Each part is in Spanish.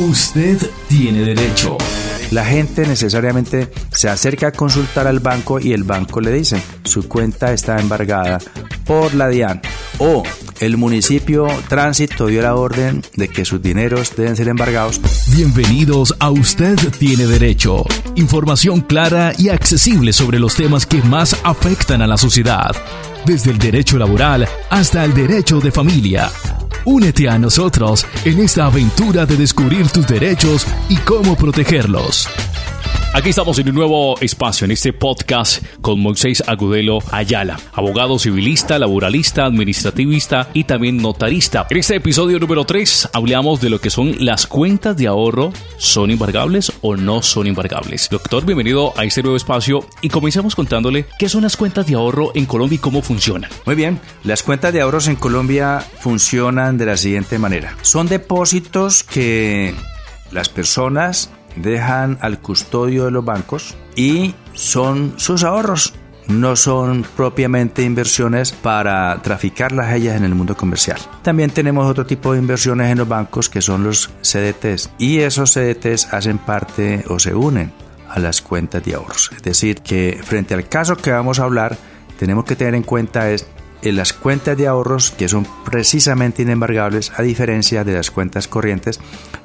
Usted tiene derecho. La gente necesariamente se acerca a consultar al banco y el banco le dice, su cuenta está embargada por la DIAN. O el municipio tránsito dio la orden de que sus dineros deben ser embargados. Bienvenidos a Usted tiene derecho. Información clara y accesible sobre los temas que más afectan a la sociedad. Desde el derecho laboral hasta el derecho de familia. Únete a nosotros en esta aventura de descubrir tus derechos y cómo protegerlos. Aquí estamos en un nuevo espacio, en este podcast con Moisés Agudelo Ayala, abogado civilista, laboralista, administrativista y también notarista. En este episodio número 3 hablamos de lo que son las cuentas de ahorro, ¿son embargables o no son embargables? Doctor, bienvenido a este nuevo espacio y comencemos contándole qué son las cuentas de ahorro en Colombia y cómo funcionan. Muy bien, las cuentas de ahorros en Colombia funcionan de la siguiente manera. Son depósitos que las personas dejan al custodio de los bancos y son sus ahorros. No son propiamente inversiones para traficar las ellas en el mundo comercial. También tenemos otro tipo de inversiones en los bancos que son los CDTs. Y esos CDTs hacen parte o se unen a las cuentas de ahorros. Es decir, que frente al caso que vamos a hablar, tenemos que tener en cuenta es en las cuentas de ahorros que son precisamente inembargables a diferencia de las cuentas corrientes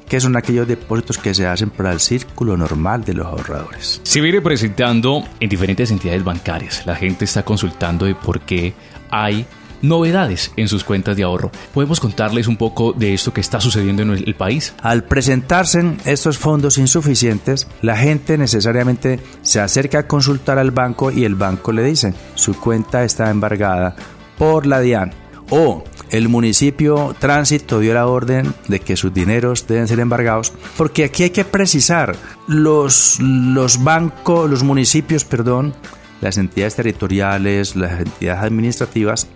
que son aquellos depósitos que se hacen para el círculo normal de los ahorradores. Se viene presentando en diferentes entidades bancarias. La gente está consultando de por qué hay novedades en sus cuentas de ahorro. ¿Podemos contarles un poco de esto que está sucediendo en el país? Al presentarse estos fondos insuficientes, la gente necesariamente se acerca a consultar al banco y el banco le dice, su cuenta está embargada por la DIAN o el municipio tránsito dio la orden de que sus dineros deben ser embargados, porque aquí hay que precisar, los, los bancos, los municipios, perdón, las entidades territoriales, las entidades administrativas,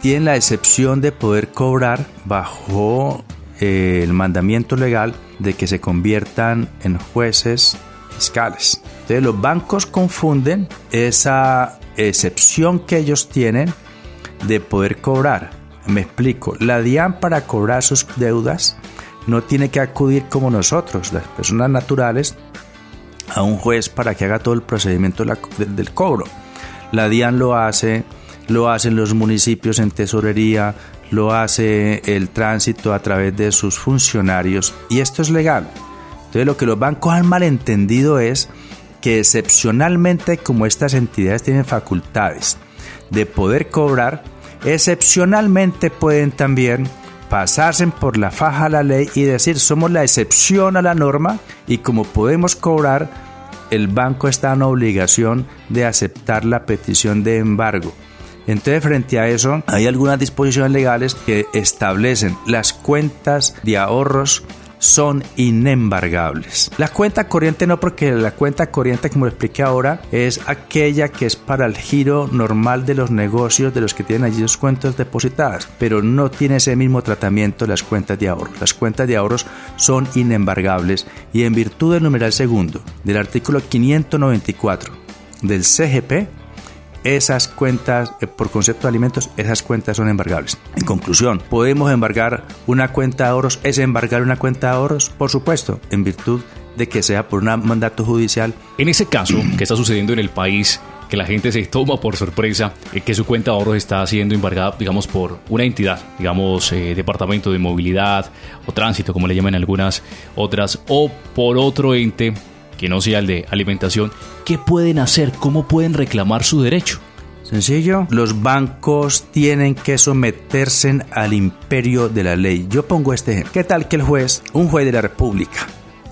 tienen la excepción de poder cobrar bajo eh, el mandamiento legal de que se conviertan en jueces fiscales. Entonces los bancos confunden esa excepción que ellos tienen de poder cobrar. Me explico, la DIAN para cobrar sus deudas no tiene que acudir como nosotros, las personas naturales, a un juez para que haga todo el procedimiento del cobro. La DIAN lo hace, lo hacen los municipios en tesorería, lo hace el tránsito a través de sus funcionarios y esto es legal. Entonces lo que los bancos han malentendido es que excepcionalmente como estas entidades tienen facultades de poder cobrar, excepcionalmente pueden también pasarse por la faja a la ley y decir somos la excepción a la norma y como podemos cobrar, el banco está en obligación de aceptar la petición de embargo. Entonces, frente a eso, hay algunas disposiciones legales que establecen las cuentas de ahorros son inembargables. La cuenta corriente no, porque la cuenta corriente, como lo expliqué ahora, es aquella que es para el giro normal de los negocios de los que tienen allí sus cuentas depositadas, pero no tiene ese mismo tratamiento las cuentas de ahorros. Las cuentas de ahorros son inembargables y en virtud del numeral segundo del artículo 594 del CGP, esas cuentas, eh, por concepto de alimentos, esas cuentas son embargables. En conclusión, ¿podemos embargar una cuenta de ahorros? ¿Es embargar una cuenta de ahorros? Por supuesto, en virtud de que sea por un mandato judicial. En ese caso, que está sucediendo en el país, que la gente se toma por sorpresa, eh, que su cuenta de ahorros está siendo embargada, digamos, por una entidad, digamos, eh, departamento de movilidad o tránsito, como le llaman algunas otras, o por otro ente que no sea el de alimentación, ¿qué pueden hacer? ¿Cómo pueden reclamar su derecho? Sencillo, los bancos tienen que someterse al imperio de la ley. Yo pongo este ejemplo. ¿Qué tal que el juez, un juez de la República,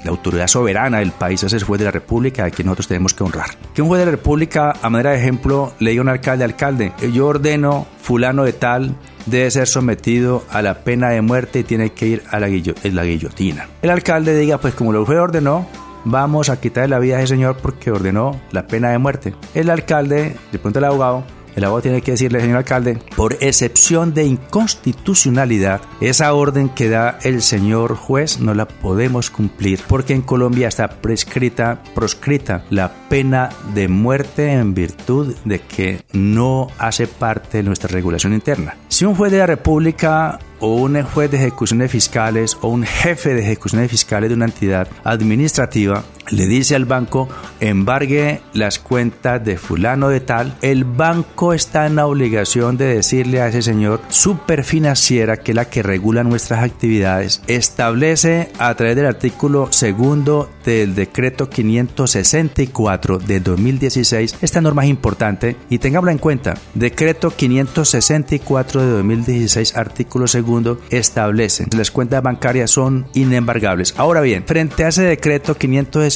la autoridad soberana del país es el juez de la República, a quien nosotros tenemos que honrar. Que un juez de la República, a manera de ejemplo, le diga a un alcalde, alcalde, yo ordeno fulano de tal debe ser sometido a la pena de muerte y tiene que ir a la, guillotina. El alcalde diga, pues como el juez ordenó, vamos a quitarle la vida a ese señor porque ordenó la pena de muerte. El alcalde, le pregunta al abogado, el abogado tiene que decirle, señor alcalde, por excepción de inconstitucionalidad, esa orden que da el señor juez no la podemos cumplir porque en Colombia está prescrita, proscrita la pena de muerte en virtud de que no hace parte de nuestra regulación interna. Si un juez de la República o un juez de ejecuciones fiscales o un jefe de ejecuciones fiscales de una entidad administrativa le dice al banco embargue las cuentas de fulano de tal, el banco está en la obligación de decirle a ese señor superfinanciera, que es la que regula nuestras actividades, establece a través del artículo segundo del decreto 564 de 2016, esta norma es importante y tengámosla en cuenta, decreto 564 de 2016, artículo segundo, establece. Las cuentas bancarias son inembargables. Ahora bien, frente a ese decreto 564,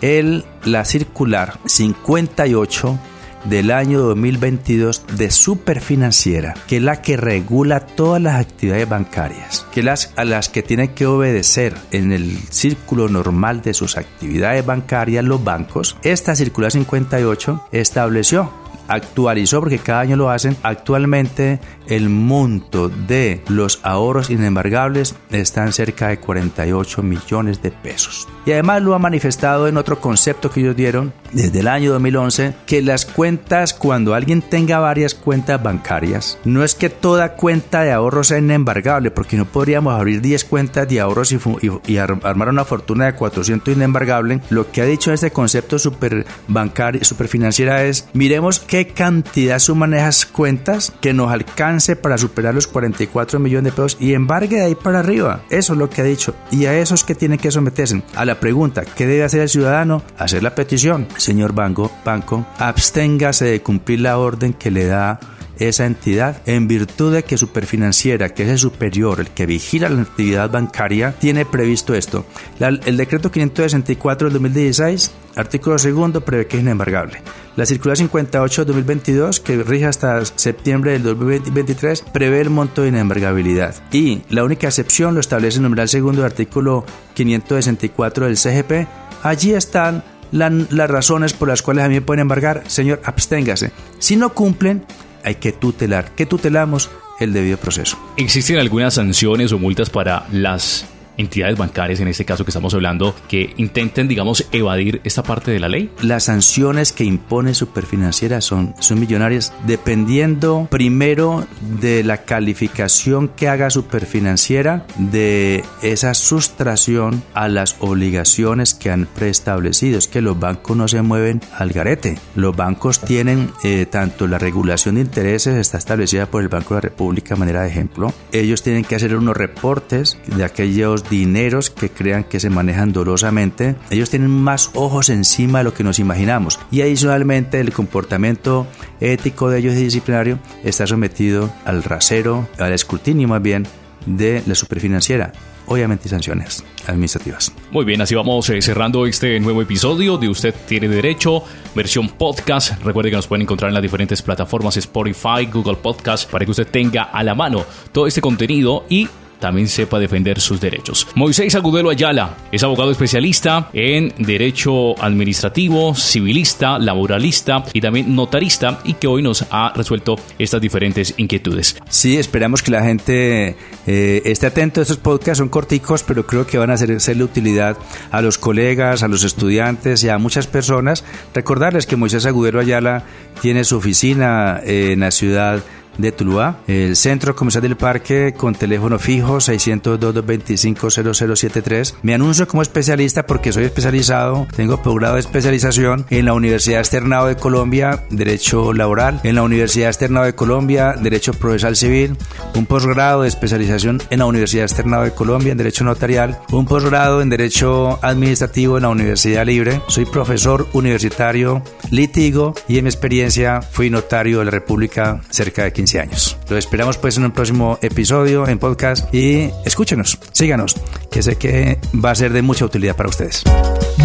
el, la circular 58 del año 2022 de Superfinanciera, que es la que regula todas las actividades bancarias, que las a las que tienen que obedecer en el círculo normal de sus actividades bancarias los bancos. Esta circular 58 estableció actualizó porque cada año lo hacen. Actualmente el monto de los ahorros inembargables están cerca de 48 millones de pesos. Y además lo ha manifestado en otro concepto que ellos dieron desde el año 2011, que las cuentas, cuando alguien tenga varias cuentas bancarias, no es que toda cuenta de ahorros sea inembargable, porque no podríamos abrir 10 cuentas de ahorros y, armar una fortuna de 400 inembargable. Lo que ha dicho este concepto super bancario, superfinanciera es, miremos qué cantidad suman esas cuentas que nos alcance para superar los 44 millones de pesos y embargue de ahí para arriba. Eso es lo que ha dicho. Y a esos que tienen que someterse a la pregunta, ¿qué debe hacer el ciudadano? Hacer la petición. Señor banco, banco, absténgase de cumplir la orden que le da esa entidad en virtud de que Superfinanciera, que es el superior, el que vigila la actividad bancaria, tiene previsto esto. el decreto 564 del 2016, artículo segundo, prevé que es inembargable. La circular 58 del 2022, que rige hasta septiembre del 2023, prevé el monto de inembargabilidad. Y la única excepción lo establece el numeral segundo del artículo 564 del CGP. Allí están las razones por las cuales a mí me pueden embargar. Señor, absténgase. Si no cumplen, hay que tutelar. ¿Qué tutelamos? El debido proceso. ¿Existen algunas sanciones o multas para las entidades bancarias, en este caso que estamos hablando, que intenten, digamos, evadir esta parte de la ley? Las sanciones que impone Superfinanciera son, son millonarias dependiendo primero de la calificación que haga Superfinanciera de esa sustracción a las obligaciones que han preestablecido. Es que los bancos no se mueven al garete. Los bancos tienen eh, tanto la regulación de intereses está establecida por el Banco de la República, manera de ejemplo. Ellos tienen que hacer unos reportes de aquellos dineros que crean que se manejan dolosamente, ellos tienen más ojos encima de lo que nos imaginamos. Y adicionalmente el comportamiento ético de ellos y disciplinario está sometido al rasero, al escrutinio más bien, de la superfinanciera obviamente sanciones administrativas. Muy bien, así vamos eh, cerrando este nuevo episodio de Usted tiene derecho, versión podcast. Recuerde que nos pueden encontrar en las diferentes plataformas Spotify, Google Podcast, para que usted tenga a la mano todo este contenido y también sepa defender sus derechos. Moisés Agudelo Ayala es abogado especialista en derecho administrativo, civilista, laboralista y también notarista y que hoy nos ha resuelto estas diferentes inquietudes. Sí, esperamos que la gente eh, esté atento. Estos podcasts son corticos, pero creo que van a ser, de utilidad a los colegas, a los estudiantes y a muchas personas. Recordarles que Moisés Agudelo Ayala tiene su oficina en la ciudad de Tuluá, el Centro Comercial del Parque con teléfono fijo 602-225-0073. Me anuncio como especialista porque soy especializado, tengo posgrado de especialización en la Universidad Externado de Colombia, Derecho Laboral, en la Universidad Externado de Colombia, Derecho Procesal Civil, un posgrado de especialización en la Universidad Externado de Colombia en Derecho Notarial, un posgrado en Derecho Administrativo en la Universidad Libre. Soy profesor universitario, litigo y en mi experiencia fui notario de la República cerca de 15 años. Lo esperamos pues en un próximo episodio en podcast y escúchenos, síganos, que sé que va a ser de mucha utilidad para ustedes.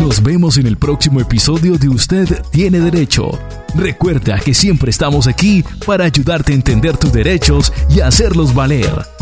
Nos vemos en el próximo episodio de Usted tiene derecho. Recuerda que siempre estamos aquí para ayudarte a entender tus derechos y hacerlos valer.